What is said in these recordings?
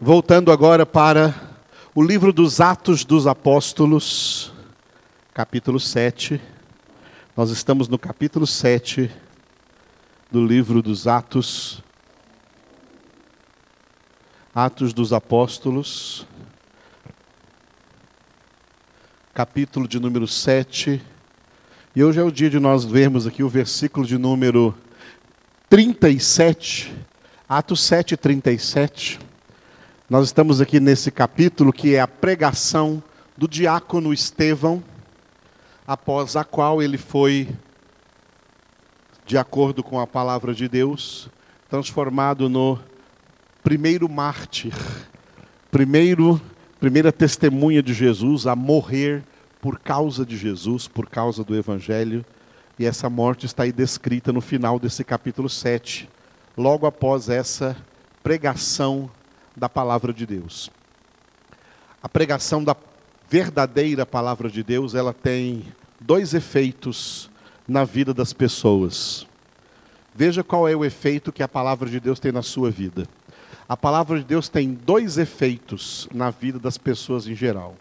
Voltando agora para o livro dos Atos dos Apóstolos, capítulo 7. Nós estamos no capítulo 7 do livro dos Atos. Atos dos Apóstolos, capítulo de número 7. E hoje é o dia de nós vermos aqui o versículo de número 37, Atos 7, 37. Nós estamos aqui nesse capítulo que é a pregação do diácono Estevão, após a qual ele foi, de acordo com a palavra de Deus, transformado no primeiro mártir, primeiro, primeira testemunha de Jesus a morrer por causa de Jesus, por causa do Evangelho. E essa morte está aí descrita no final desse capítulo 7, logo após essa pregação da palavra de Deus. A pregação da verdadeira palavra de Deus, ela tem dois efeitos na vida das pessoas. Veja qual é o efeito que a palavra de Deus tem na sua vida. A palavra de Deus tem dois efeitos na vida das pessoas em geral.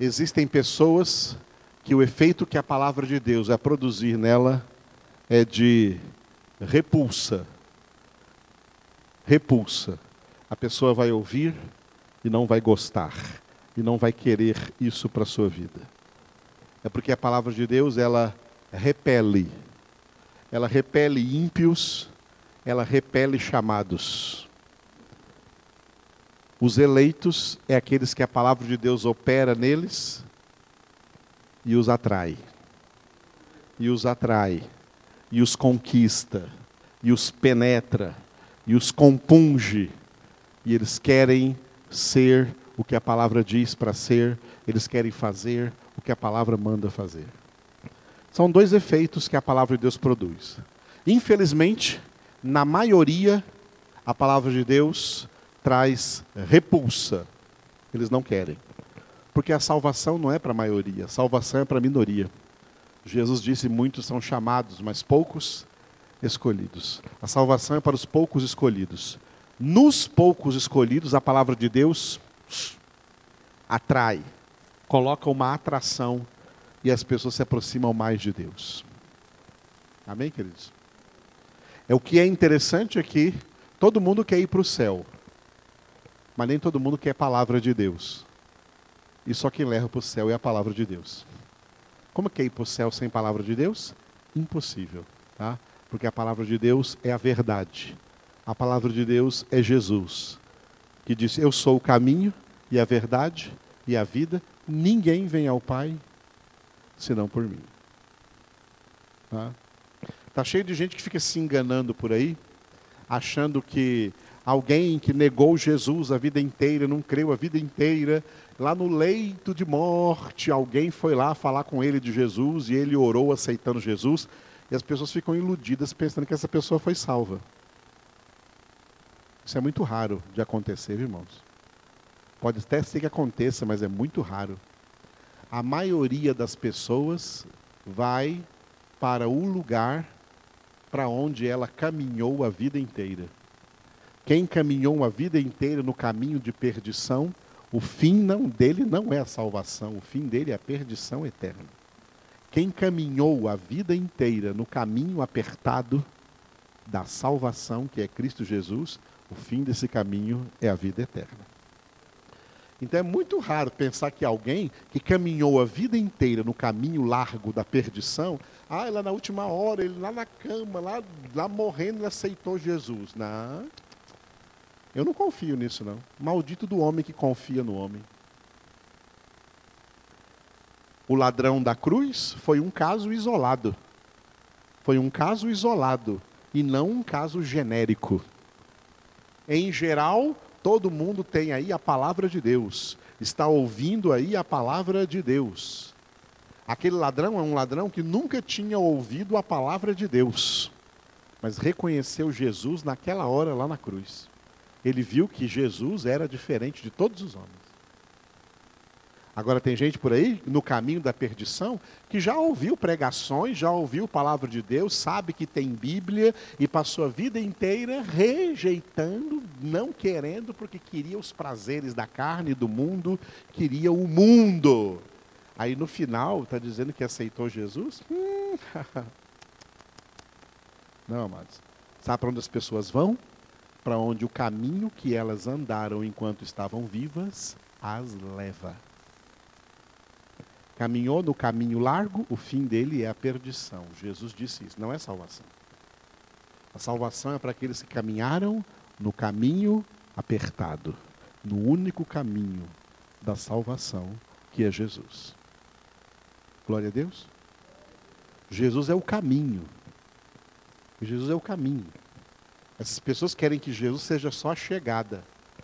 Existem pessoas que o efeito que a palavra de Deus é produzir nela é de repulsa, repulsa. A pessoa vai ouvir e não vai gostar, e não vai querer isso para a sua vida. É porque a palavra de Deus, ela repele. Ela repele ímpios, ela repele chamados. Os eleitos é aqueles que a palavra de Deus opera neles e os atrai. E os atrai, e os conquista, e os penetra e os compunge, e eles querem ser o que a palavra diz para ser, eles querem fazer o que a palavra manda fazer. São dois efeitos que a palavra de Deus produz. Infelizmente, na maioria, a palavra de Deus traz repulsa. Eles não querem. Porque a salvação não é para a maioria, a salvação é para a minoria. Jesus disse: muitos são chamados, mas poucos escolhidos. A salvação é para os poucos escolhidos. Nos poucos escolhidos, a palavra de Deus atrai, coloca uma atração e as pessoas se aproximam mais de Deus. Amém, queridos? É o que é interessante aqui, é todo mundo quer ir para o céu, mas nem todo mundo quer a palavra de Deus. E só quem leva para o céu é a palavra de Deus. Como que é ir para o céu sem palavra de Deus? Impossível, tá? porque a palavra de Deus é a verdade. A palavra de Deus é Jesus, que disse: Eu sou o caminho e a verdade e a vida. Ninguém vem ao Pai senão por mim. Tá? tá cheio de gente que fica se enganando por aí, achando que alguém que negou Jesus a vida inteira, não creu a vida inteira, lá no leito de morte, alguém foi lá falar com ele de Jesus e ele orou aceitando Jesus. E as pessoas ficam iludidas pensando que essa pessoa foi salva. Isso é muito raro de acontecer, irmãos. Pode até ser que aconteça, mas é muito raro. A maioria das pessoas vai para o lugar para onde ela caminhou a vida inteira. Quem caminhou a vida inteira no caminho de perdição, o fim não dele não é a salvação, o fim dele é a perdição eterna. Quem caminhou a vida inteira no caminho apertado da salvação, que é Cristo Jesus, o fim desse caminho é a vida eterna. Então é muito raro pensar que alguém que caminhou a vida inteira no caminho largo da perdição, ah, lá na última hora, ele lá na cama, lá, lá morrendo, ele aceitou Jesus. Não, eu não confio nisso não. Maldito do homem que confia no homem. O ladrão da cruz foi um caso isolado. Foi um caso isolado e não um caso genérico. Em geral, todo mundo tem aí a palavra de Deus, está ouvindo aí a palavra de Deus. Aquele ladrão é um ladrão que nunca tinha ouvido a palavra de Deus, mas reconheceu Jesus naquela hora lá na cruz. Ele viu que Jesus era diferente de todos os homens. Agora tem gente por aí, no caminho da perdição, que já ouviu pregações, já ouviu palavra de Deus, sabe que tem Bíblia e passou a vida inteira rejeitando, não querendo, porque queria os prazeres da carne do mundo, queria o mundo. Aí no final, está dizendo que aceitou Jesus? Hum. Não, amados. Sabe para onde as pessoas vão? Para onde o caminho que elas andaram enquanto estavam vivas as leva. Caminhou no caminho largo, o fim dele é a perdição. Jesus disse isso, não é salvação. A salvação é para aqueles que caminharam no caminho apertado, no único caminho da salvação, que é Jesus. Glória a Deus. Jesus é o caminho. Jesus é o caminho. Essas pessoas querem que Jesus seja só a chegada.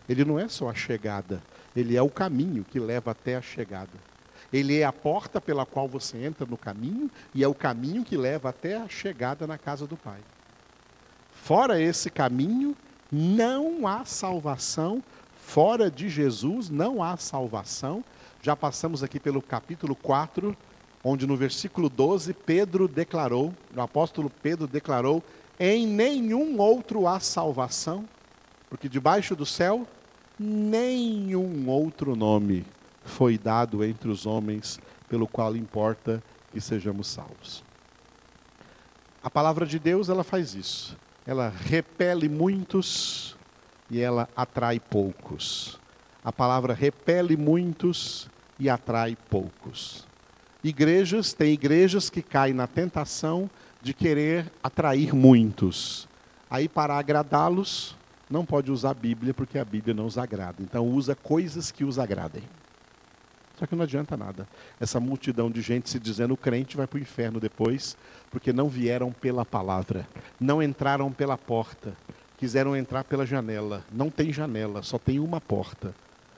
Ele não é só a chegada, ele é o caminho que leva até a chegada. Ele é a porta pela qual você entra no caminho e é o caminho que leva até a chegada na casa do Pai. Fora esse caminho, não há salvação. Fora de Jesus, não há salvação. Já passamos aqui pelo capítulo 4, onde no versículo 12 Pedro declarou, o apóstolo Pedro declarou: em nenhum outro há salvação, porque debaixo do céu nenhum outro nome foi dado entre os homens pelo qual importa que sejamos salvos. A palavra de Deus, ela faz isso. Ela repele muitos e ela atrai poucos. A palavra repele muitos e atrai poucos. Igrejas, tem igrejas que caem na tentação de querer atrair muitos. Aí, para agradá-los, não pode usar a Bíblia, porque a Bíblia não os agrada. Então, usa coisas que os agradem. Só que não adianta nada. Essa multidão de gente se dizendo crente vai para o inferno depois, porque não vieram pela palavra, não entraram pela porta, quiseram entrar pela janela. Não tem janela, só tem uma porta.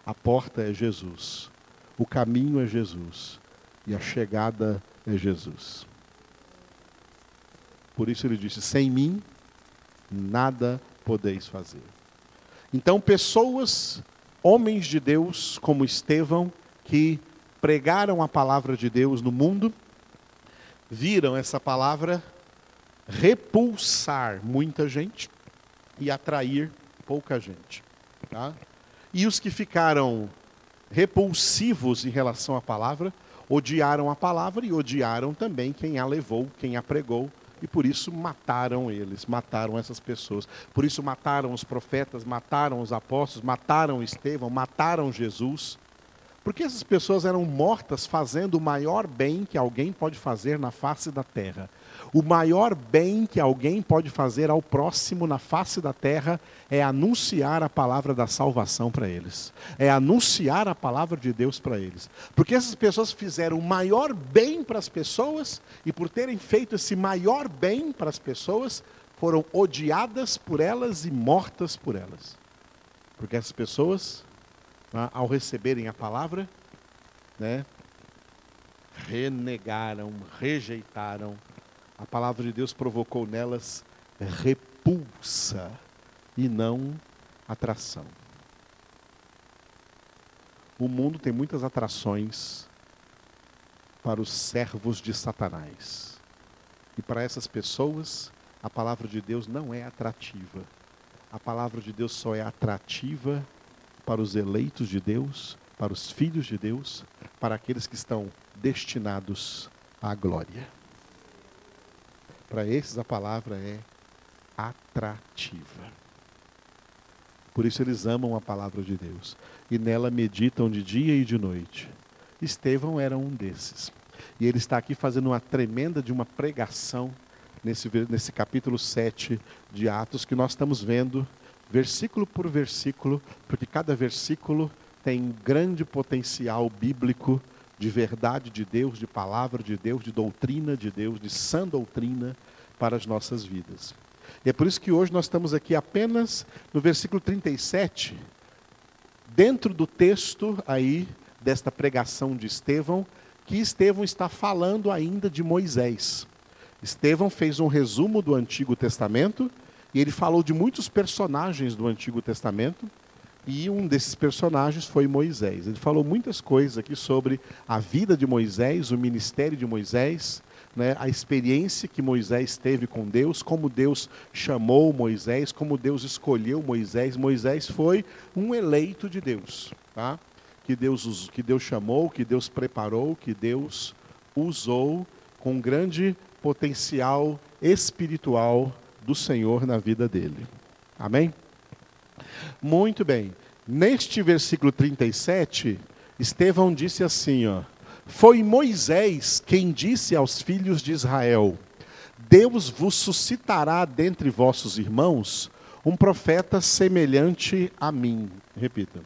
A porta é Jesus. O caminho é Jesus. E a chegada é Jesus. Por isso ele disse: sem mim, nada podeis fazer. Então, pessoas, homens de Deus, como Estevão, que pregaram a palavra de Deus no mundo, viram essa palavra repulsar muita gente e atrair pouca gente. Tá? E os que ficaram repulsivos em relação à palavra, odiaram a palavra e odiaram também quem a levou, quem a pregou, e por isso mataram eles, mataram essas pessoas. Por isso mataram os profetas, mataram os apóstolos, mataram Estevão, mataram Jesus. Porque essas pessoas eram mortas fazendo o maior bem que alguém pode fazer na face da terra. O maior bem que alguém pode fazer ao próximo na face da terra é anunciar a palavra da salvação para eles. É anunciar a palavra de Deus para eles. Porque essas pessoas fizeram o maior bem para as pessoas e por terem feito esse maior bem para as pessoas, foram odiadas por elas e mortas por elas. Porque essas pessoas né, ao receberem a palavra, né, renegaram, rejeitaram. A palavra de Deus provocou nelas repulsa e não atração. O mundo tem muitas atrações para os servos de Satanás. E para essas pessoas, a palavra de Deus não é atrativa. A palavra de Deus só é atrativa para os eleitos de Deus, para os filhos de Deus, para aqueles que estão destinados à glória. Para esses a palavra é atrativa. Por isso eles amam a palavra de Deus e nela meditam de dia e de noite. Estevão era um desses. E ele está aqui fazendo uma tremenda de uma pregação nesse, nesse capítulo 7 de Atos que nós estamos vendo versículo por versículo, porque cada versículo tem grande potencial bíblico de verdade de Deus, de palavra de Deus, de doutrina de Deus, de sã doutrina para as nossas vidas. E é por isso que hoje nós estamos aqui apenas no versículo 37, dentro do texto aí desta pregação de Estevão, que Estevão está falando ainda de Moisés. Estevão fez um resumo do Antigo Testamento e ele falou de muitos personagens do Antigo Testamento, E um desses personagens foi Moisés. Ele falou muitas coisas aqui sobre a vida de Moisés, o ministério de Moisés, né, a experiência que Moisés teve com Deus, como Deus chamou Moisés, como Deus escolheu Moisés. Moisés foi um eleito de Deus, tá? que, Deus, que Deus chamou, que Deus preparou, que Deus usou com grande potencial espiritual do Senhor na vida dele. Amém? Muito bem. Neste versículo 37, Estevão disse assim, ó: Foi Moisés quem disse aos filhos de Israel: Deus vos suscitará dentre vossos irmãos um profeta semelhante a mim. Repita.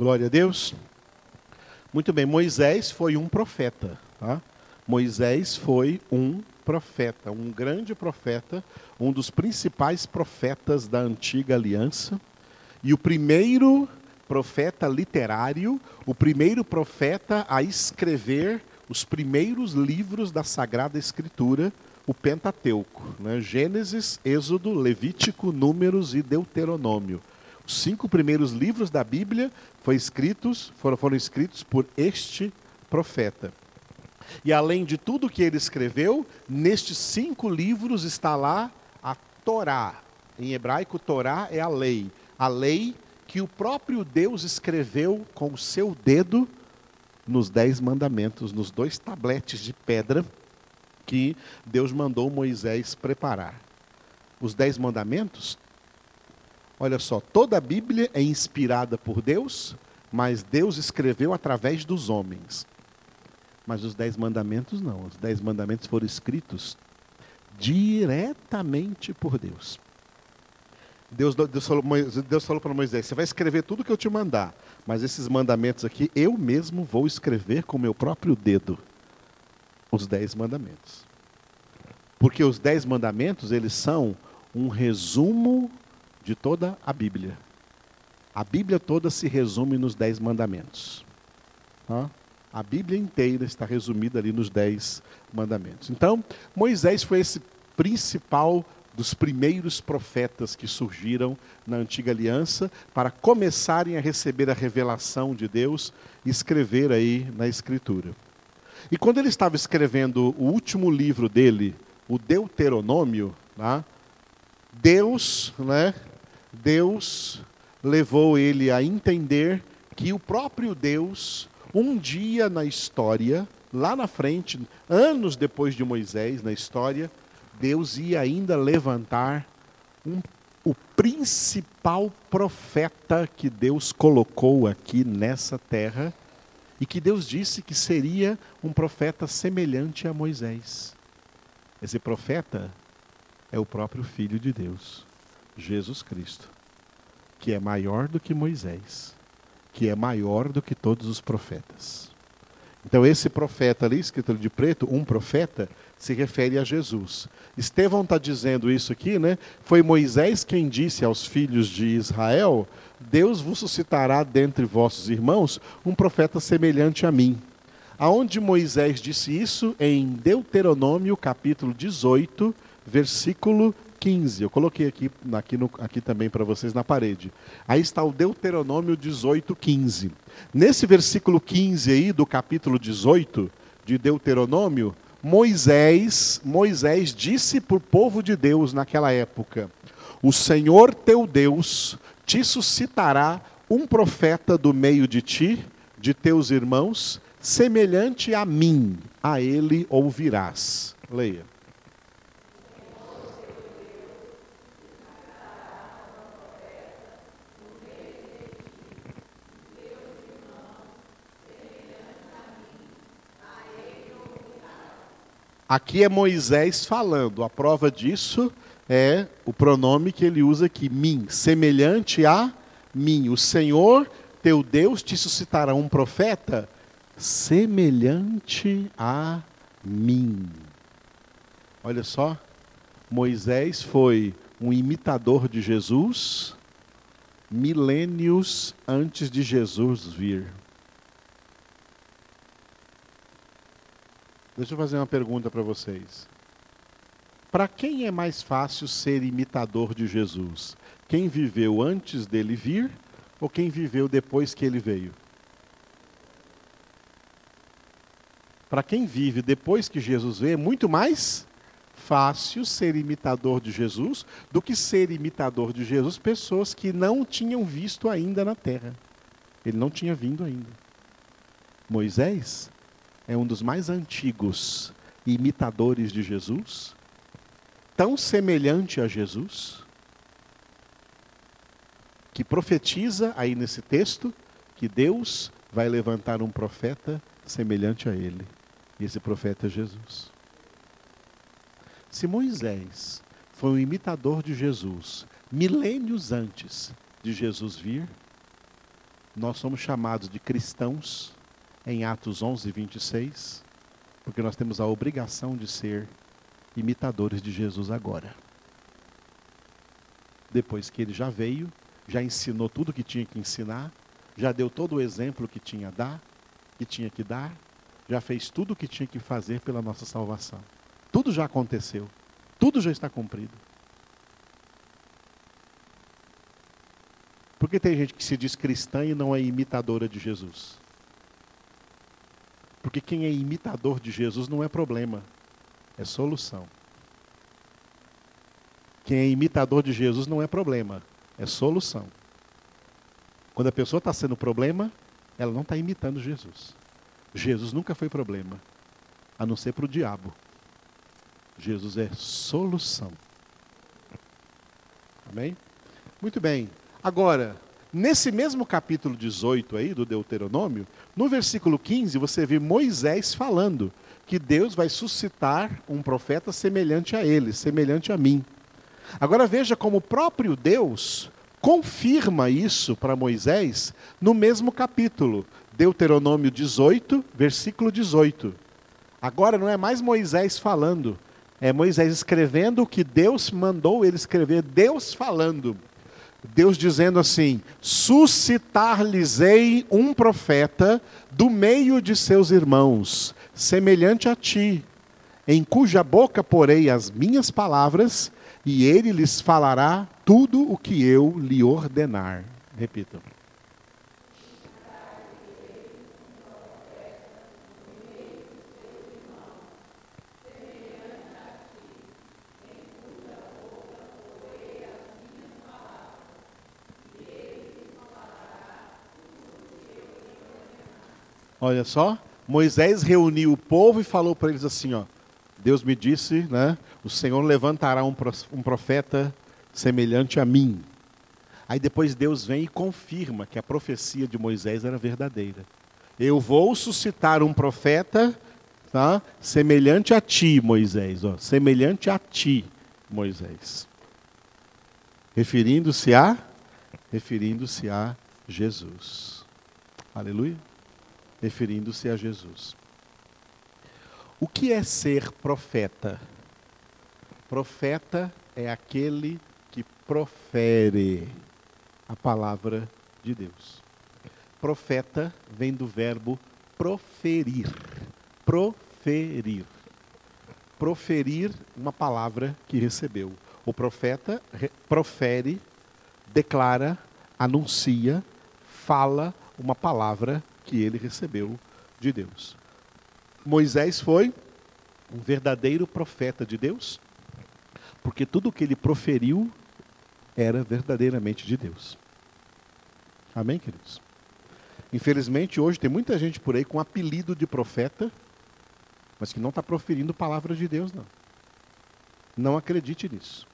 Glória a Deus. Muito bem, Moisés foi um profeta. Tá? Moisés foi um profeta, um grande profeta, um dos principais profetas da antiga aliança. E o primeiro profeta literário, o primeiro profeta a escrever os primeiros livros da Sagrada Escritura, o Pentateuco. Né? Gênesis, Êxodo, Levítico, Números e Deuteronômio. Os cinco primeiros livros da Bíblia foram escritos, foram, foram escritos por este profeta. E além de tudo que ele escreveu, nestes cinco livros está lá a Torá. Em hebraico, Torá é a lei. A lei que o próprio Deus escreveu com o seu dedo nos dez mandamentos, nos dois tabletes de pedra que Deus mandou Moisés preparar. Os dez mandamentos Olha só, toda a Bíblia é inspirada por Deus, mas Deus escreveu através dos homens. Mas os dez mandamentos não. Os dez mandamentos foram escritos diretamente por Deus. Deus, Deus, falou, Deus falou para Moisés: Você vai escrever tudo que eu te mandar, mas esses mandamentos aqui eu mesmo vou escrever com meu próprio dedo. Os dez mandamentos. Porque os dez mandamentos, eles são um resumo de toda a Bíblia. A Bíblia toda se resume nos Dez Mandamentos. A Bíblia inteira está resumida ali nos Dez Mandamentos. Então, Moisés foi esse principal dos primeiros profetas que surgiram na antiga aliança para começarem a receber a revelação de Deus e escrever aí na Escritura. E quando ele estava escrevendo o último livro dele, o Deuteronômio, né, Deus né, Deus levou ele a entender que o próprio Deus, um dia na história, lá na frente, anos depois de Moisés, na história, Deus ia ainda levantar um, o principal profeta que Deus colocou aqui nessa terra e que Deus disse que seria um profeta semelhante a Moisés. Esse profeta é o próprio Filho de Deus. Jesus Cristo, que é maior do que Moisés, que é maior do que todos os profetas. Então, esse profeta ali, escrito de preto, um profeta, se refere a Jesus. Estevão está dizendo isso aqui, né? Foi Moisés quem disse aos filhos de Israel: Deus vos suscitará dentre vossos irmãos um profeta semelhante a mim. Aonde Moisés disse isso? Em Deuteronômio, capítulo 18, versículo 15. Eu coloquei aqui, aqui, no, aqui também para vocês na parede. Aí está o Deuteronômio 18, 15. Nesse versículo 15 aí, do capítulo 18 de Deuteronômio, Moisés, Moisés disse para o povo de Deus naquela época: O Senhor teu Deus te suscitará um profeta do meio de ti, de teus irmãos, semelhante a mim, a ele ouvirás. Leia. Aqui é Moisés falando. A prova disso é o pronome que ele usa aqui, mim, semelhante a mim. O Senhor, teu Deus, te suscitará um profeta semelhante a mim. Olha só, Moisés foi um imitador de Jesus milênios antes de Jesus vir. Deixa eu fazer uma pergunta para vocês. Para quem é mais fácil ser imitador de Jesus? Quem viveu antes dele vir ou quem viveu depois que ele veio? Para quem vive depois que Jesus veio, é muito mais fácil ser imitador de Jesus do que ser imitador de Jesus pessoas que não tinham visto ainda na terra. Ele não tinha vindo ainda. Moisés é um dos mais antigos imitadores de Jesus, tão semelhante a Jesus, que profetiza aí nesse texto que Deus vai levantar um profeta semelhante a ele. E esse profeta é Jesus. Se Moisés foi um imitador de Jesus, milênios antes de Jesus vir, nós somos chamados de cristãos em Atos 11, 26, porque nós temos a obrigação de ser imitadores de Jesus agora. Depois que ele já veio, já ensinou tudo que tinha que ensinar, já deu todo o exemplo que tinha a dar, que tinha que dar, já fez tudo o que tinha que fazer pela nossa salvação. Tudo já aconteceu. Tudo já está cumprido. Por que tem gente que se diz cristã e não é imitadora de Jesus? Porque quem é imitador de Jesus não é problema, é solução. Quem é imitador de Jesus não é problema, é solução. Quando a pessoa está sendo problema, ela não está imitando Jesus. Jesus nunca foi problema, a não ser para o diabo. Jesus é solução. Amém? Muito bem. Agora, nesse mesmo capítulo 18 aí do Deuteronômio, no versículo 15, você vê Moisés falando que Deus vai suscitar um profeta semelhante a ele, semelhante a mim. Agora veja como o próprio Deus confirma isso para Moisés no mesmo capítulo, Deuteronômio 18, versículo 18. Agora não é mais Moisés falando, é Moisés escrevendo o que Deus mandou ele escrever, Deus falando. Deus dizendo assim: suscitar-lhes-ei um profeta do meio de seus irmãos, semelhante a ti, em cuja boca porei as minhas palavras, e ele lhes falará tudo o que eu lhe ordenar. Repitam. Olha só, Moisés reuniu o povo e falou para eles assim, ó, Deus me disse, né, o Senhor levantará um profeta semelhante a mim. Aí depois Deus vem e confirma que a profecia de Moisés era verdadeira. Eu vou suscitar um profeta tá, semelhante a ti, Moisés, ó, semelhante a ti, Moisés. Referindo-se a referindo-se a Jesus. Aleluia referindo-se a Jesus. O que é ser profeta? Profeta é aquele que profere a palavra de Deus. Profeta vem do verbo proferir. Proferir. Proferir uma palavra que recebeu. O profeta profere, declara, anuncia, fala uma palavra que ele recebeu de Deus. Moisés foi um verdadeiro profeta de Deus, porque tudo o que ele proferiu era verdadeiramente de Deus. Amém, queridos? Infelizmente, hoje tem muita gente por aí com apelido de profeta, mas que não está proferindo palavra de Deus, não. Não acredite nisso.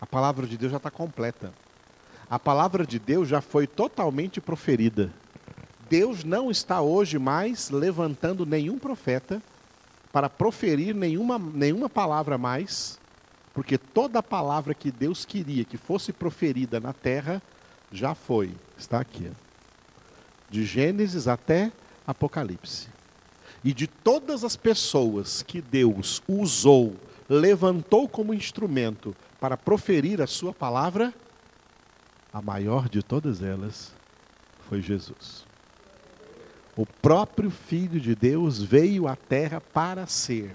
A palavra de Deus já está completa. A palavra de Deus já foi totalmente proferida. Deus não está hoje mais levantando nenhum profeta para proferir nenhuma, nenhuma palavra mais, porque toda palavra que Deus queria que fosse proferida na terra já foi, está aqui. De Gênesis até Apocalipse. E de todas as pessoas que Deus usou, levantou como instrumento para proferir a sua palavra, a maior de todas elas foi Jesus. O próprio Filho de Deus veio à terra para ser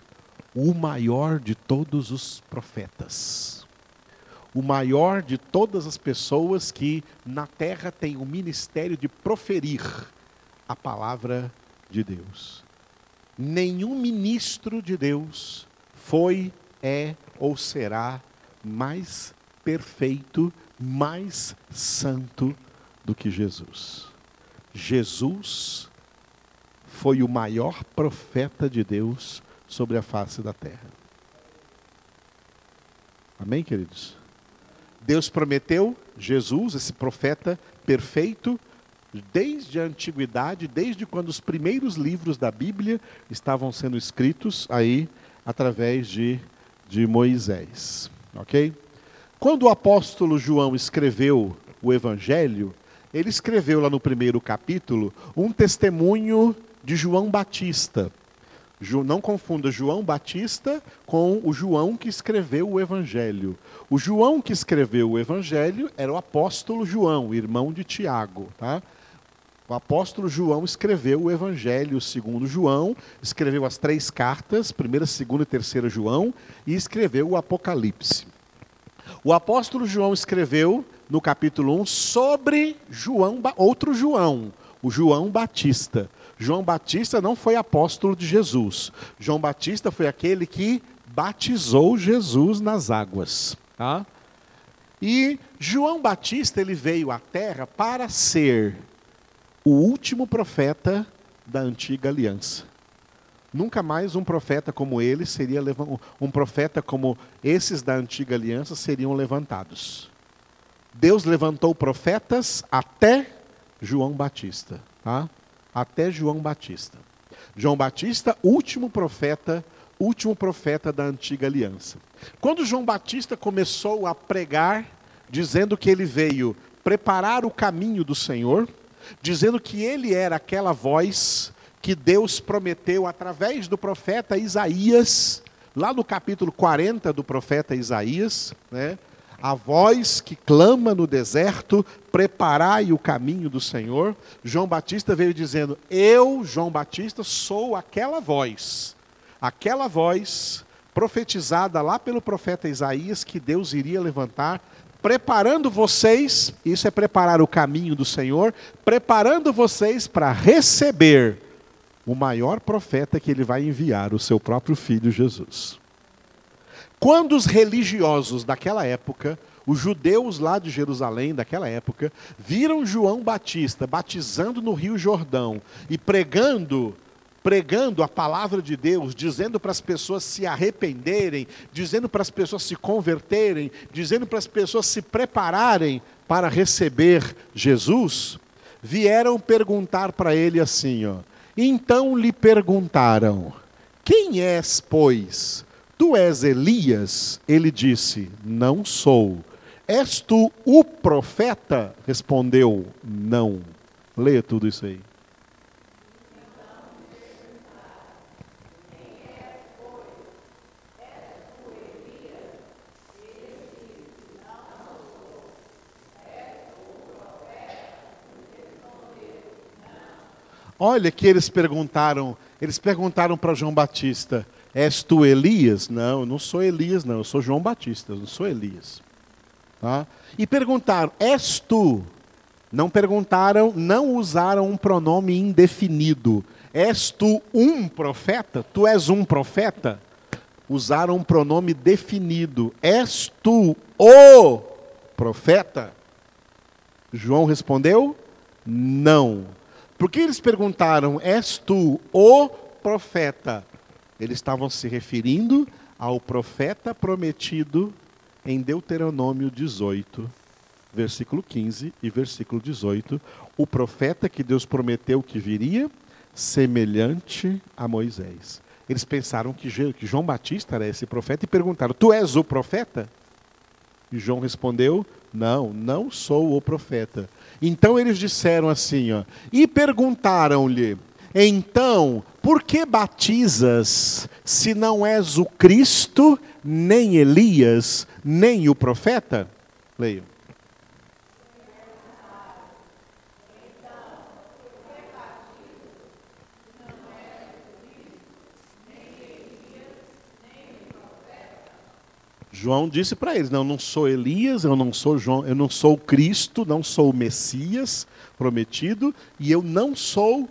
o maior de todos os profetas. O maior de todas as pessoas que na terra têm o ministério de proferir a palavra de Deus. Nenhum ministro de Deus foi, é ou será mais perfeito, mais santo do que Jesus. Jesus foi o maior profeta de Deus sobre a face da terra. Amém, queridos? Deus prometeu Jesus, esse profeta perfeito, desde a antiguidade, desde quando os primeiros livros da Bíblia estavam sendo escritos aí através de, de Moisés. Ok? Quando o apóstolo João escreveu o Evangelho, ele escreveu lá no primeiro capítulo um testemunho de João Batista. Não confunda João Batista com o João que escreveu o Evangelho. O João que escreveu o Evangelho era o apóstolo João, irmão de Tiago. Tá? O apóstolo João escreveu o Evangelho segundo João, escreveu as três cartas, primeira, segunda e terceira João, e escreveu o Apocalipse. O apóstolo João escreveu no capítulo 1 sobre João, outro João, o João Batista. João Batista não foi apóstolo de Jesus. João Batista foi aquele que batizou Jesus nas águas. Tá? E João Batista ele veio à terra para ser o último profeta da antiga aliança. Nunca mais um profeta como ele seria um profeta como esses da antiga aliança seriam levantados. Deus levantou profetas até João Batista, tá? Até João Batista. João Batista, último profeta, último profeta da antiga aliança. Quando João Batista começou a pregar, dizendo que ele veio preparar o caminho do Senhor, dizendo que ele era aquela voz que Deus prometeu através do profeta Isaías, lá no capítulo 40 do profeta Isaías, né? A voz que clama no deserto, preparai o caminho do Senhor. João Batista veio dizendo: Eu, João Batista, sou aquela voz, aquela voz profetizada lá pelo profeta Isaías que Deus iria levantar, preparando vocês, isso é preparar o caminho do Senhor, preparando vocês para receber o maior profeta que ele vai enviar, o seu próprio filho Jesus. Quando os religiosos daquela época, os judeus lá de Jerusalém daquela época, viram João Batista batizando no Rio Jordão e pregando pregando a palavra de Deus, dizendo para as pessoas se arrependerem, dizendo para as pessoas se converterem, dizendo para as pessoas se prepararem para receber Jesus, vieram perguntar para ele assim, ó. Então lhe perguntaram: Quem és, pois? Tu és Elias? Ele disse: Não sou. És tu o profeta? Respondeu: Não. Leia tudo isso aí. Olha que eles perguntaram, eles perguntaram para João Batista: És tu Elias? Não, eu não sou Elias, não. Eu sou João Batista, eu não sou Elias. Tá? E perguntaram: És tu? Não perguntaram, não usaram um pronome indefinido. És tu um profeta? Tu és um profeta? Usaram um pronome definido. És tu o profeta? João respondeu: Não. Por que eles perguntaram: És tu o profeta? Eles estavam se referindo ao profeta prometido em Deuteronômio 18, versículo 15 e versículo 18, o profeta que Deus prometeu que viria, semelhante a Moisés. Eles pensaram que João Batista era esse profeta e perguntaram: Tu és o profeta? E João respondeu: Não, não sou o profeta. Então eles disseram assim, ó, e perguntaram-lhe: então, por que batizas se não és o Cristo, nem Elias, nem o profeta? Leio. João disse para eles: "Não, eu não sou Elias, eu não sou João, eu não sou Cristo, não sou o Messias prometido e eu não sou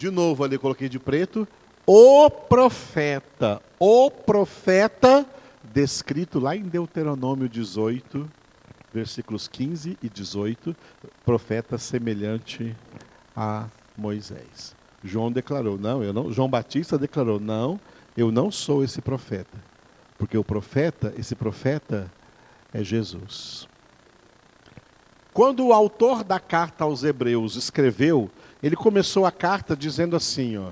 de novo ali coloquei de preto, o profeta, o profeta descrito lá em Deuteronômio 18, versículos 15 e 18, profeta semelhante a Moisés. João declarou: "Não, eu não". João Batista declarou: "Não, eu não sou esse profeta". Porque o profeta, esse profeta é Jesus. Quando o autor da carta aos Hebreus escreveu, ele começou a carta dizendo assim, ó: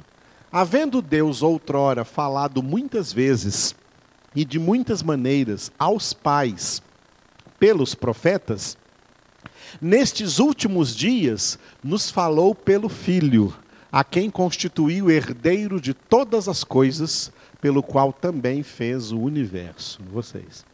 Havendo Deus outrora falado muitas vezes e de muitas maneiras aos pais pelos profetas, nestes últimos dias nos falou pelo Filho, a quem constituiu herdeiro de todas as coisas, pelo qual também fez o universo. Vocês.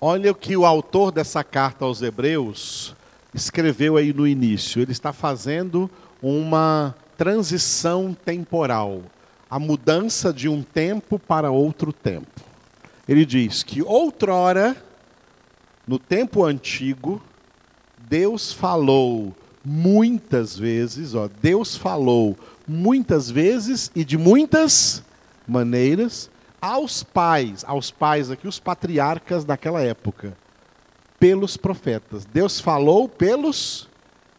Olha o que o autor dessa carta aos Hebreus escreveu aí no início. Ele está fazendo uma transição temporal, a mudança de um tempo para outro tempo. Ele diz que outrora, no tempo antigo, Deus falou muitas vezes, ó, Deus falou muitas vezes e de muitas maneiras aos pais, aos pais aqui, os patriarcas daquela época, pelos profetas. Deus falou pelos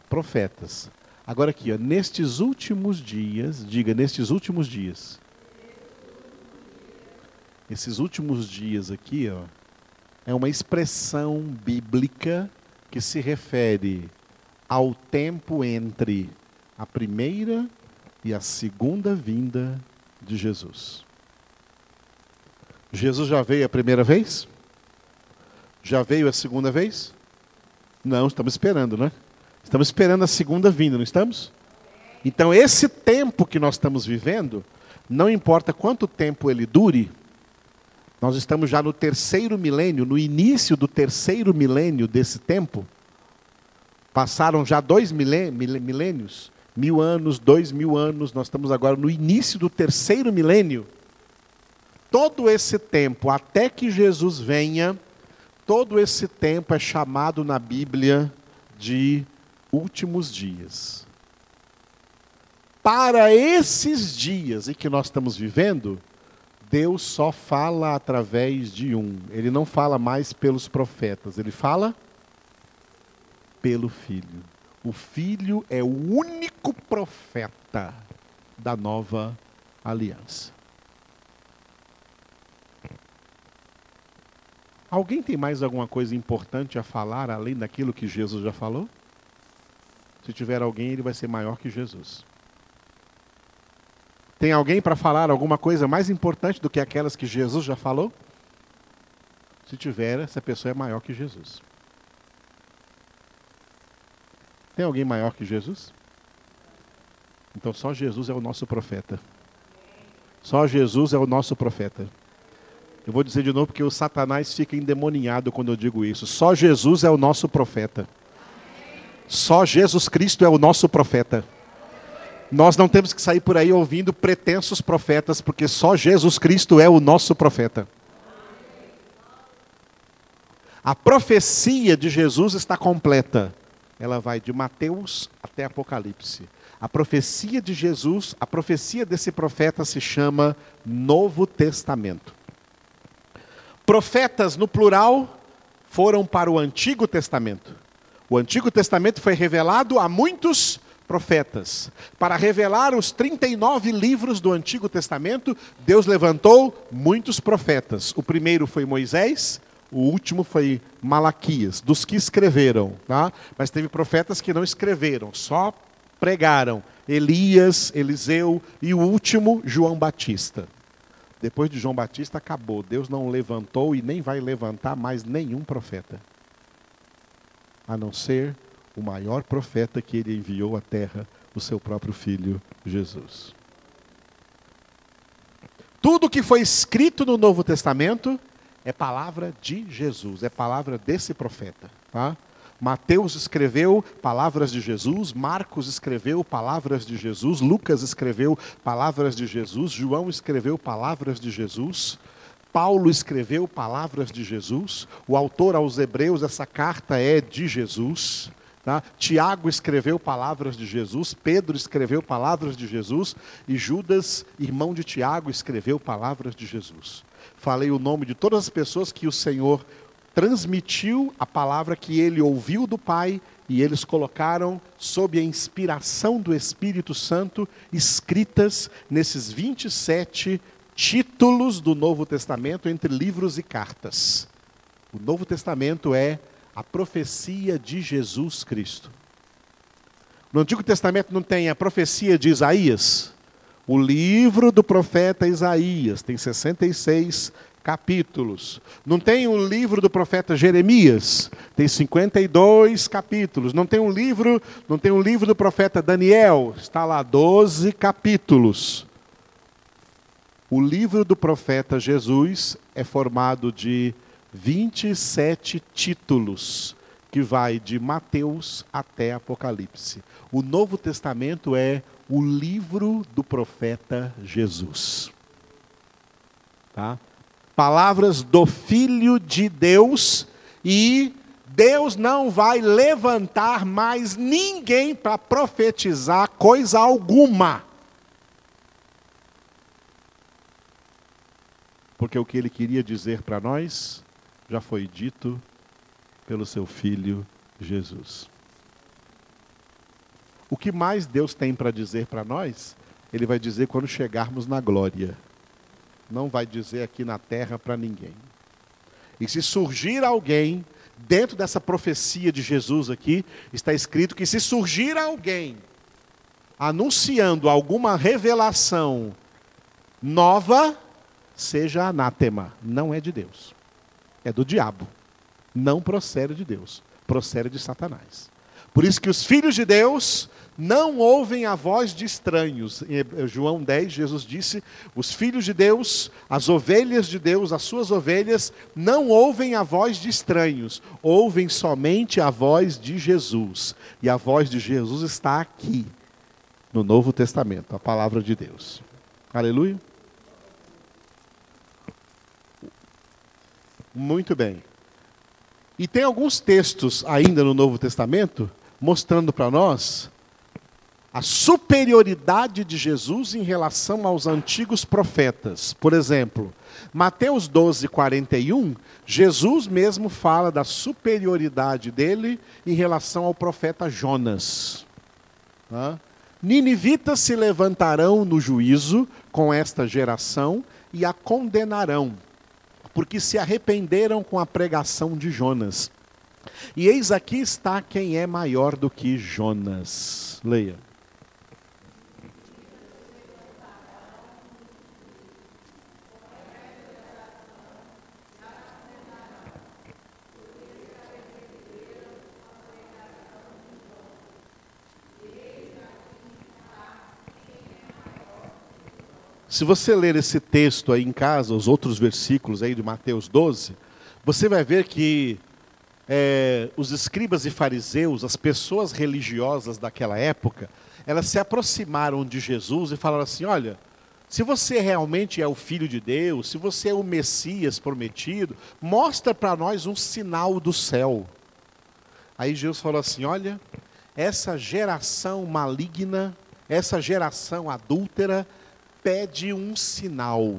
profetas. Agora aqui, ó, nestes últimos dias, diga, nestes últimos dias. Esses últimos dias aqui, ó, é uma expressão bíblica que se refere ao tempo entre a primeira e a segunda vinda de Jesus. Jesus já veio a primeira vez? Já veio a segunda vez? Não, estamos esperando, né? Estamos esperando a segunda vinda, não estamos? Então, esse tempo que nós estamos vivendo, não importa quanto tempo ele dure, nós estamos já no terceiro milênio, no início do terceiro milênio desse tempo. Passaram já dois milênios, mil anos, dois mil anos, nós estamos agora no início do terceiro milênio todo esse tempo, até que Jesus venha, todo esse tempo é chamado na Bíblia de últimos dias. Para esses dias em que nós estamos vivendo, Deus só fala através de um. Ele não fala mais pelos profetas, ele fala pelo Filho. O Filho é o único profeta da nova aliança. Alguém tem mais alguma coisa importante a falar além daquilo que Jesus já falou? Se tiver alguém, ele vai ser maior que Jesus. Tem alguém para falar alguma coisa mais importante do que aquelas que Jesus já falou? Se tiver, essa pessoa é maior que Jesus. Tem alguém maior que Jesus? Então só Jesus é o nosso profeta. Só Jesus é o nosso profeta. Eu vou dizer de novo porque o Satanás fica endemoniado quando eu digo isso. Só Jesus é o nosso profeta. Só Jesus Cristo é o nosso profeta. Nós não temos que sair por aí ouvindo pretensos profetas, porque só Jesus Cristo é o nosso profeta. A profecia de Jesus está completa. Ela vai de Mateus até Apocalipse. A profecia de Jesus, a profecia desse profeta se chama Novo Testamento. Profetas, no plural, foram para o Antigo Testamento. O Antigo Testamento foi revelado a muitos profetas. Para revelar os 39 livros do Antigo Testamento, Deus levantou muitos profetas. O primeiro foi Moisés, o último foi Malaquias, dos que escreveram. Tá? Mas teve profetas que não escreveram, só pregaram. Elias, Eliseu e o último, João Batista. Depois de João Batista, acabou. Deus não levantou e nem vai levantar mais nenhum profeta. A não ser o maior profeta que ele enviou à terra, o seu próprio filho Jesus. Tudo que foi escrito no Novo Testamento é palavra de Jesus, é palavra desse profeta. Tá? Mateus escreveu palavras de Jesus, Marcos escreveu palavras de Jesus, Lucas escreveu palavras de Jesus, João escreveu palavras de Jesus, Paulo escreveu palavras de Jesus, o autor aos Hebreus, essa carta é de Jesus. Tá? Tiago escreveu palavras de Jesus, Pedro escreveu palavras de Jesus e Judas, irmão de Tiago, escreveu palavras de Jesus. Falei o nome de todas as pessoas que o Senhor transmitiu a palavra que ele ouviu do Pai e eles colocaram, sob a inspiração do Espírito Santo, escritas nesses 27 títulos do Novo Testamento entre livros e cartas. O Novo Testamento é a profecia de Jesus Cristo. No Antigo Testamento não tem a profecia de Isaías? O livro do profeta Isaías tem 66 capítulos. Não tem o livro do profeta Jeremias, tem 52 capítulos. Não tem um livro, não tem um livro do profeta Daniel, está lá 12 capítulos. O livro do profeta Jesus é formado de 27 títulos, que vai de Mateus até Apocalipse. O Novo Testamento é o livro do profeta Jesus. Tá? Palavras do Filho de Deus e Deus não vai levantar mais ninguém para profetizar coisa alguma. Porque o que ele queria dizer para nós já foi dito pelo seu filho Jesus. O que mais Deus tem para dizer para nós, Ele vai dizer quando chegarmos na glória. Não vai dizer aqui na terra para ninguém. E se surgir alguém, dentro dessa profecia de Jesus aqui, está escrito que se surgir alguém anunciando alguma revelação nova, seja anátema, não é de Deus é do diabo. Não procede de Deus, procede de Satanás. Por isso que os filhos de Deus não ouvem a voz de estranhos. Em João 10, Jesus disse: os filhos de Deus, as ovelhas de Deus, as suas ovelhas, não ouvem a voz de estranhos, ouvem somente a voz de Jesus. E a voz de Jesus está aqui, no Novo Testamento, a palavra de Deus. Aleluia. Muito bem. E tem alguns textos ainda no Novo Testamento mostrando para nós a superioridade de Jesus em relação aos antigos profetas. Por exemplo, Mateus 12, 41, Jesus mesmo fala da superioridade dele em relação ao profeta Jonas. Ninivitas se levantarão no juízo com esta geração e a condenarão porque se arrependeram com a pregação de Jonas. E eis aqui está quem é maior do que Jonas. Leia. Se você ler esse texto aí em casa, os outros versículos aí de Mateus 12, você vai ver que é, os escribas e fariseus, as pessoas religiosas daquela época, elas se aproximaram de Jesus e falaram assim: olha, se você realmente é o filho de Deus, se você é o Messias prometido, mostra para nós um sinal do céu. Aí Jesus falou assim: olha, essa geração maligna, essa geração adúltera, pede um sinal.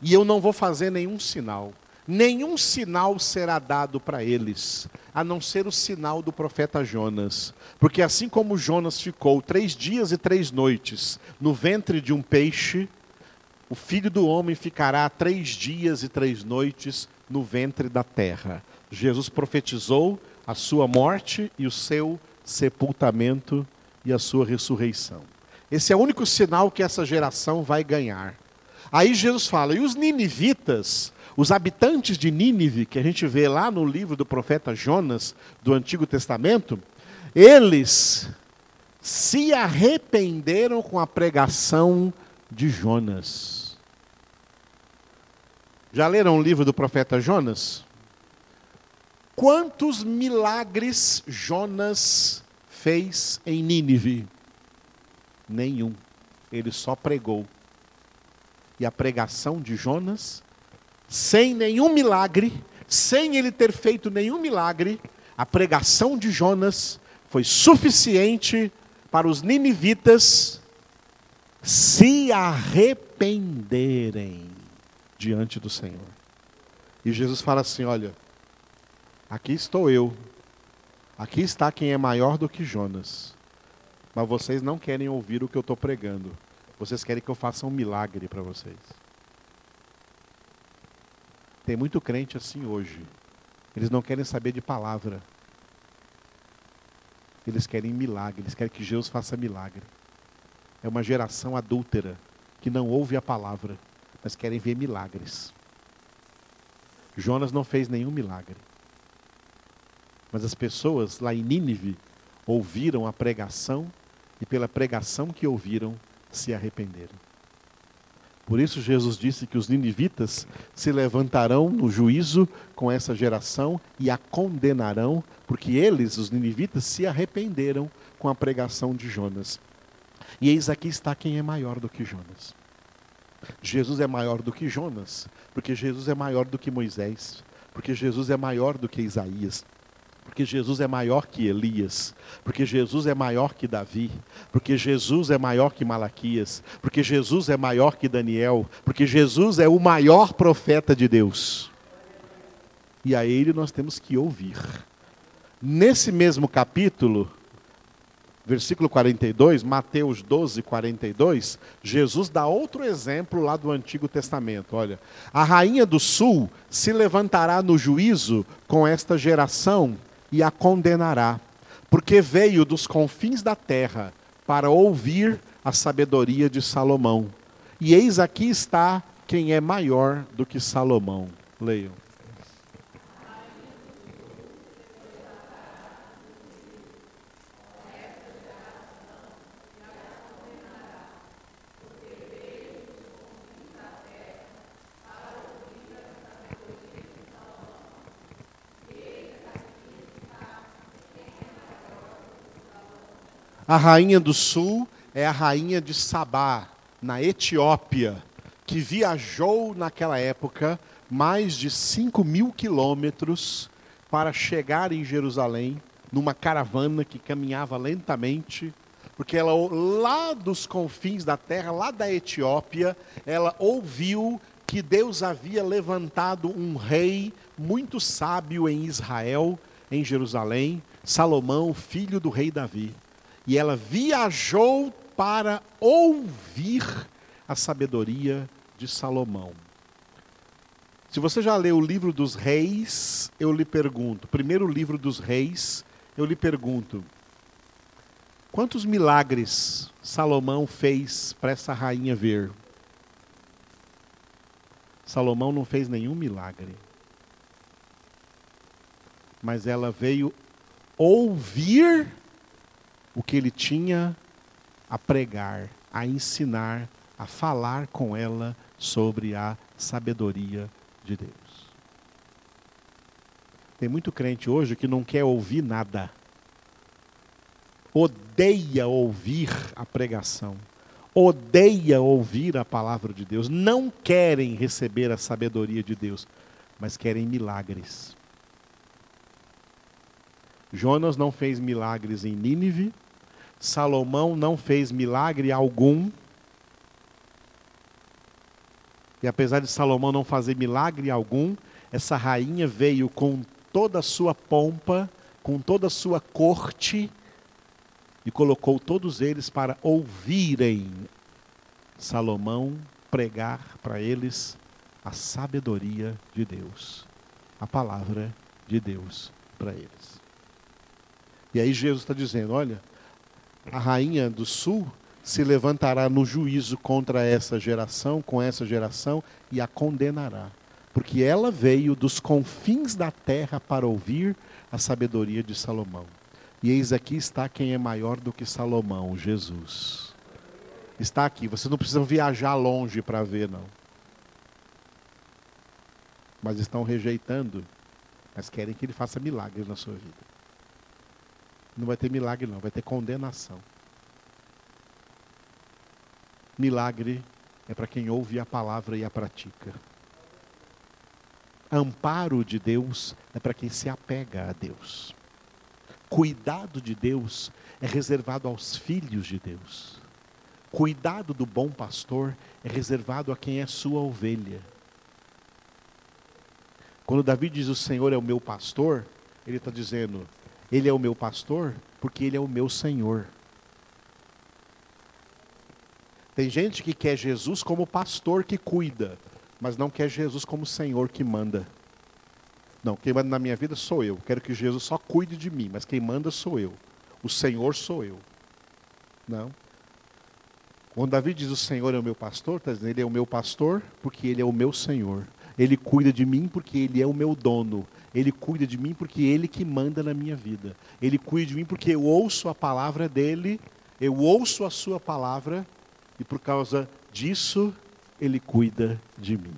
E eu não vou fazer nenhum sinal. Nenhum sinal será dado para eles, a não ser o sinal do profeta Jonas. Porque assim como Jonas ficou três dias e três noites no ventre de um peixe, o filho do homem ficará três dias e três noites no ventre da terra. Jesus profetizou a sua morte e o seu sepultamento e a sua ressurreição. Esse é o único sinal que essa geração vai ganhar. Aí Jesus fala: e os ninivitas, os habitantes de Nínive, que a gente vê lá no livro do profeta Jonas, do Antigo Testamento, eles se arrependeram com a pregação de Jonas. Já leram o livro do profeta Jonas? Quantos milagres Jonas fez em Nínive? Nenhum. Ele só pregou. E a pregação de Jonas, sem nenhum milagre, sem ele ter feito nenhum milagre, a pregação de Jonas foi suficiente para os ninivitas se arrependerem diante do Senhor. E Jesus fala assim: Olha, Aqui estou eu. Aqui está quem é maior do que Jonas. Mas vocês não querem ouvir o que eu estou pregando. Vocês querem que eu faça um milagre para vocês. Tem muito crente assim hoje. Eles não querem saber de palavra. Eles querem milagre. Eles querem que Jesus faça milagre. É uma geração adúltera que não ouve a palavra, mas querem ver milagres. Jonas não fez nenhum milagre. Mas as pessoas lá em Nínive ouviram a pregação e pela pregação que ouviram se arrependeram. Por isso Jesus disse que os ninivitas se levantarão no juízo com essa geração e a condenarão, porque eles, os ninivitas, se arrependeram com a pregação de Jonas. E eis aqui está quem é maior do que Jonas. Jesus é maior do que Jonas, porque Jesus é maior do que Moisés, porque Jesus é maior do que Isaías, porque Jesus é maior que Elias, porque Jesus é maior que Davi, porque Jesus é maior que Malaquias, porque Jesus é maior que Daniel, porque Jesus é o maior profeta de Deus. E a ele nós temos que ouvir. Nesse mesmo capítulo, versículo 42, Mateus 12, 42, Jesus dá outro exemplo lá do Antigo Testamento. Olha, a rainha do sul se levantará no juízo com esta geração e a condenará, porque veio dos confins da terra para ouvir a sabedoria de Salomão. E eis aqui está quem é maior do que Salomão. Leiam. A rainha do sul é a rainha de Sabá, na Etiópia, que viajou naquela época mais de 5 mil quilômetros para chegar em Jerusalém, numa caravana que caminhava lentamente, porque ela, lá dos confins da terra, lá da Etiópia, ela ouviu que Deus havia levantado um rei muito sábio em Israel, em Jerusalém, Salomão, filho do rei Davi e ela viajou para ouvir a sabedoria de Salomão. Se você já leu o livro dos reis, eu lhe pergunto, primeiro livro dos reis, eu lhe pergunto, quantos milagres Salomão fez para essa rainha ver? Salomão não fez nenhum milagre. Mas ela veio ouvir o que ele tinha a pregar, a ensinar, a falar com ela sobre a sabedoria de Deus. Tem muito crente hoje que não quer ouvir nada. Odeia ouvir a pregação. Odeia ouvir a palavra de Deus. Não querem receber a sabedoria de Deus, mas querem milagres. Jonas não fez milagres em Nínive, Salomão não fez milagre algum. E apesar de Salomão não fazer milagre algum, essa rainha veio com toda a sua pompa, com toda a sua corte, e colocou todos eles para ouvirem Salomão pregar para eles a sabedoria de Deus, a palavra de Deus para eles. E aí Jesus está dizendo: olha, a rainha do sul se levantará no juízo contra essa geração, com essa geração, e a condenará. Porque ela veio dos confins da terra para ouvir a sabedoria de Salomão. E eis aqui está quem é maior do que Salomão, Jesus. Está aqui, vocês não precisam viajar longe para ver, não. Mas estão rejeitando, mas querem que ele faça milagres na sua vida. Não vai ter milagre, não, vai ter condenação. Milagre é para quem ouve a palavra e a pratica. Amparo de Deus é para quem se apega a Deus. Cuidado de Deus é reservado aos filhos de Deus. Cuidado do bom pastor é reservado a quem é sua ovelha. Quando Davi diz o Senhor é o meu pastor, ele está dizendo, ele é o meu pastor porque ele é o meu Senhor. Tem gente que quer Jesus como pastor que cuida, mas não quer Jesus como Senhor que manda. Não, quem manda na minha vida sou eu. Quero que Jesus só cuide de mim, mas quem manda sou eu. O Senhor sou eu. Não. Quando Davi diz o Senhor é o meu pastor, está dizendo ele é o meu pastor porque ele é o meu Senhor. Ele cuida de mim porque ele é o meu dono. Ele cuida de mim porque ele que manda na minha vida. Ele cuida de mim porque eu ouço a palavra dele, eu ouço a sua palavra e por causa disso, Ele cuida de mim.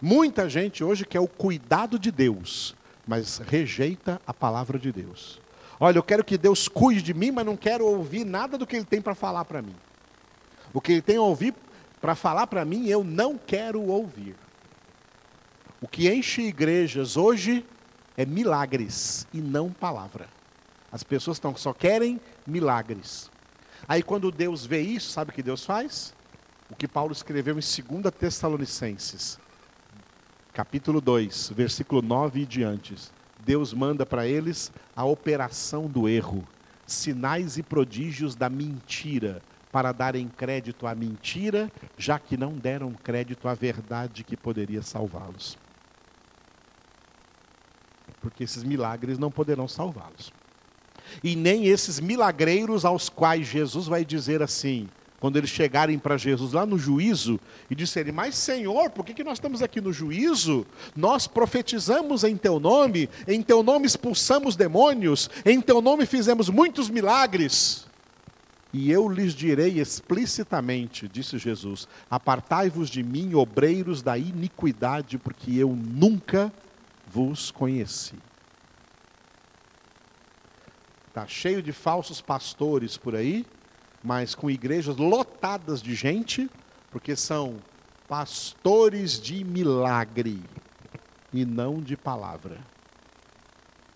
Muita gente hoje quer o cuidado de Deus, mas rejeita a palavra de Deus. Olha, eu quero que Deus cuide de mim, mas não quero ouvir nada do que Ele tem para falar para mim. O que Ele tem a ouvir para falar para mim, eu não quero ouvir. O que enche igrejas hoje é milagres e não palavra. As pessoas estão, só querem milagres. Aí quando Deus vê isso, sabe o que Deus faz? O que Paulo escreveu em 2 Tessalonicenses, capítulo 2, versículo 9 e diante. Deus manda para eles a operação do erro, sinais e prodígios da mentira, para darem crédito à mentira, já que não deram crédito à verdade que poderia salvá-los. Porque esses milagres não poderão salvá-los e nem esses milagreiros aos quais Jesus vai dizer assim, quando eles chegarem para Jesus lá no juízo e disserem: Mas Senhor, por que, que nós estamos aqui no juízo? Nós profetizamos em Teu nome, em Teu nome expulsamos demônios, em Teu nome fizemos muitos milagres. E eu lhes direi explicitamente, disse Jesus: Apartai-vos de mim, obreiros da iniquidade, porque eu nunca vos conheci. Está cheio de falsos pastores por aí, mas com igrejas lotadas de gente, porque são pastores de milagre e não de palavra.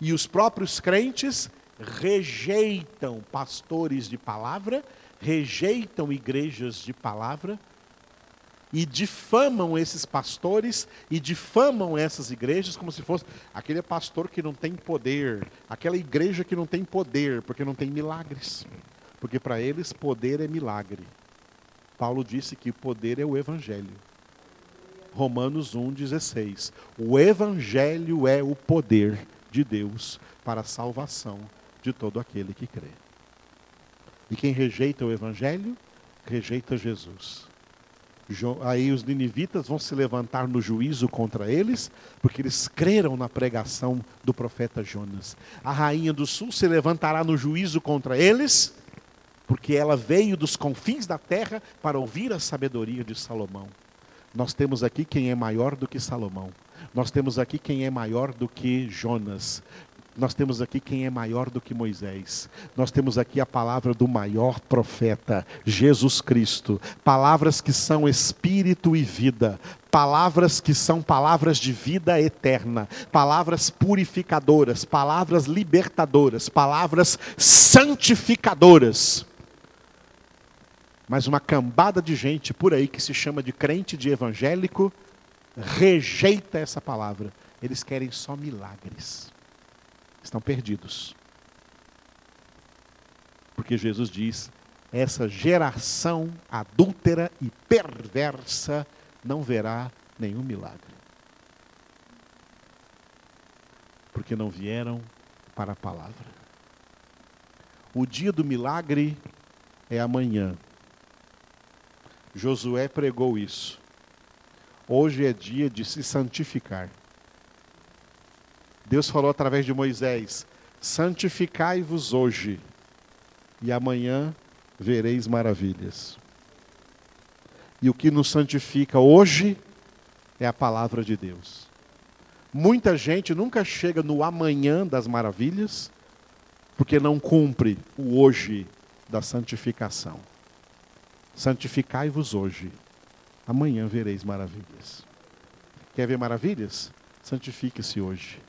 E os próprios crentes rejeitam pastores de palavra, rejeitam igrejas de palavra e difamam esses pastores e difamam essas igrejas como se fosse aquele pastor que não tem poder, aquela igreja que não tem poder, porque não tem milagres. Porque para eles poder é milagre. Paulo disse que poder é o evangelho. Romanos 1:16. O evangelho é o poder de Deus para a salvação de todo aquele que crê. E quem rejeita o evangelho, rejeita Jesus aí os ninivitas vão se levantar no juízo contra eles, porque eles creram na pregação do profeta Jonas. A rainha do sul se levantará no juízo contra eles, porque ela veio dos confins da terra para ouvir a sabedoria de Salomão. Nós temos aqui quem é maior do que Salomão. Nós temos aqui quem é maior do que Jonas. Nós temos aqui quem é maior do que Moisés. Nós temos aqui a palavra do maior profeta, Jesus Cristo. Palavras que são espírito e vida. Palavras que são palavras de vida eterna. Palavras purificadoras. Palavras libertadoras. Palavras santificadoras. Mas uma cambada de gente por aí que se chama de crente, de evangélico, rejeita essa palavra. Eles querem só milagres estão perdidos. Porque Jesus diz: essa geração adúltera e perversa não verá nenhum milagre. Porque não vieram para a palavra. O dia do milagre é amanhã. Josué pregou isso. Hoje é dia de se santificar. Deus falou através de Moisés: santificai-vos hoje, e amanhã vereis maravilhas. E o que nos santifica hoje é a palavra de Deus. Muita gente nunca chega no amanhã das maravilhas, porque não cumpre o hoje da santificação. Santificai-vos hoje, amanhã vereis maravilhas. Quer ver maravilhas? Santifique-se hoje.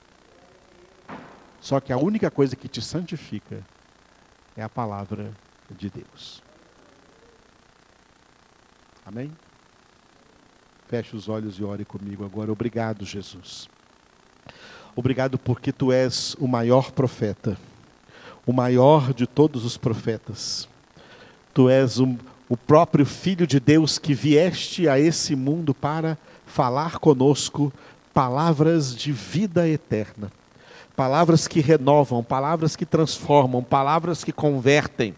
Só que a única coisa que te santifica é a palavra de Deus. Amém? Feche os olhos e ore comigo agora. Obrigado, Jesus. Obrigado porque tu és o maior profeta, o maior de todos os profetas. Tu és o, o próprio Filho de Deus que vieste a esse mundo para falar conosco palavras de vida eterna palavras que renovam, palavras que transformam, palavras que convertem,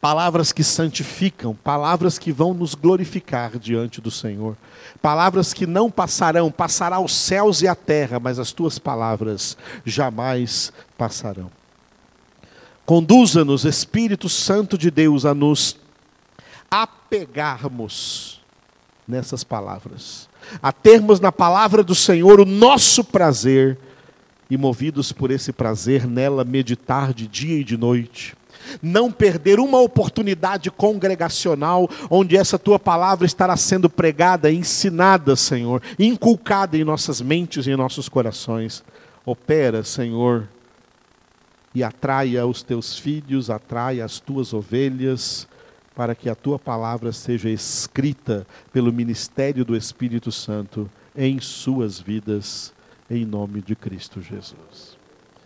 palavras que santificam, palavras que vão nos glorificar diante do Senhor, palavras que não passarão, passará os céus e a terra, mas as tuas palavras jamais passarão. Conduza-nos, Espírito Santo de Deus, a nos apegarmos nessas palavras, a termos na palavra do Senhor o nosso prazer e, movidos por esse prazer, nela meditar de dia e de noite. Não perder uma oportunidade congregacional onde essa tua palavra estará sendo pregada, ensinada, Senhor, inculcada em nossas mentes e em nossos corações. Opera, Senhor, e atraia os teus filhos, atraia as tuas ovelhas, para que a tua palavra seja escrita pelo ministério do Espírito Santo em suas vidas em nome de Cristo Jesus.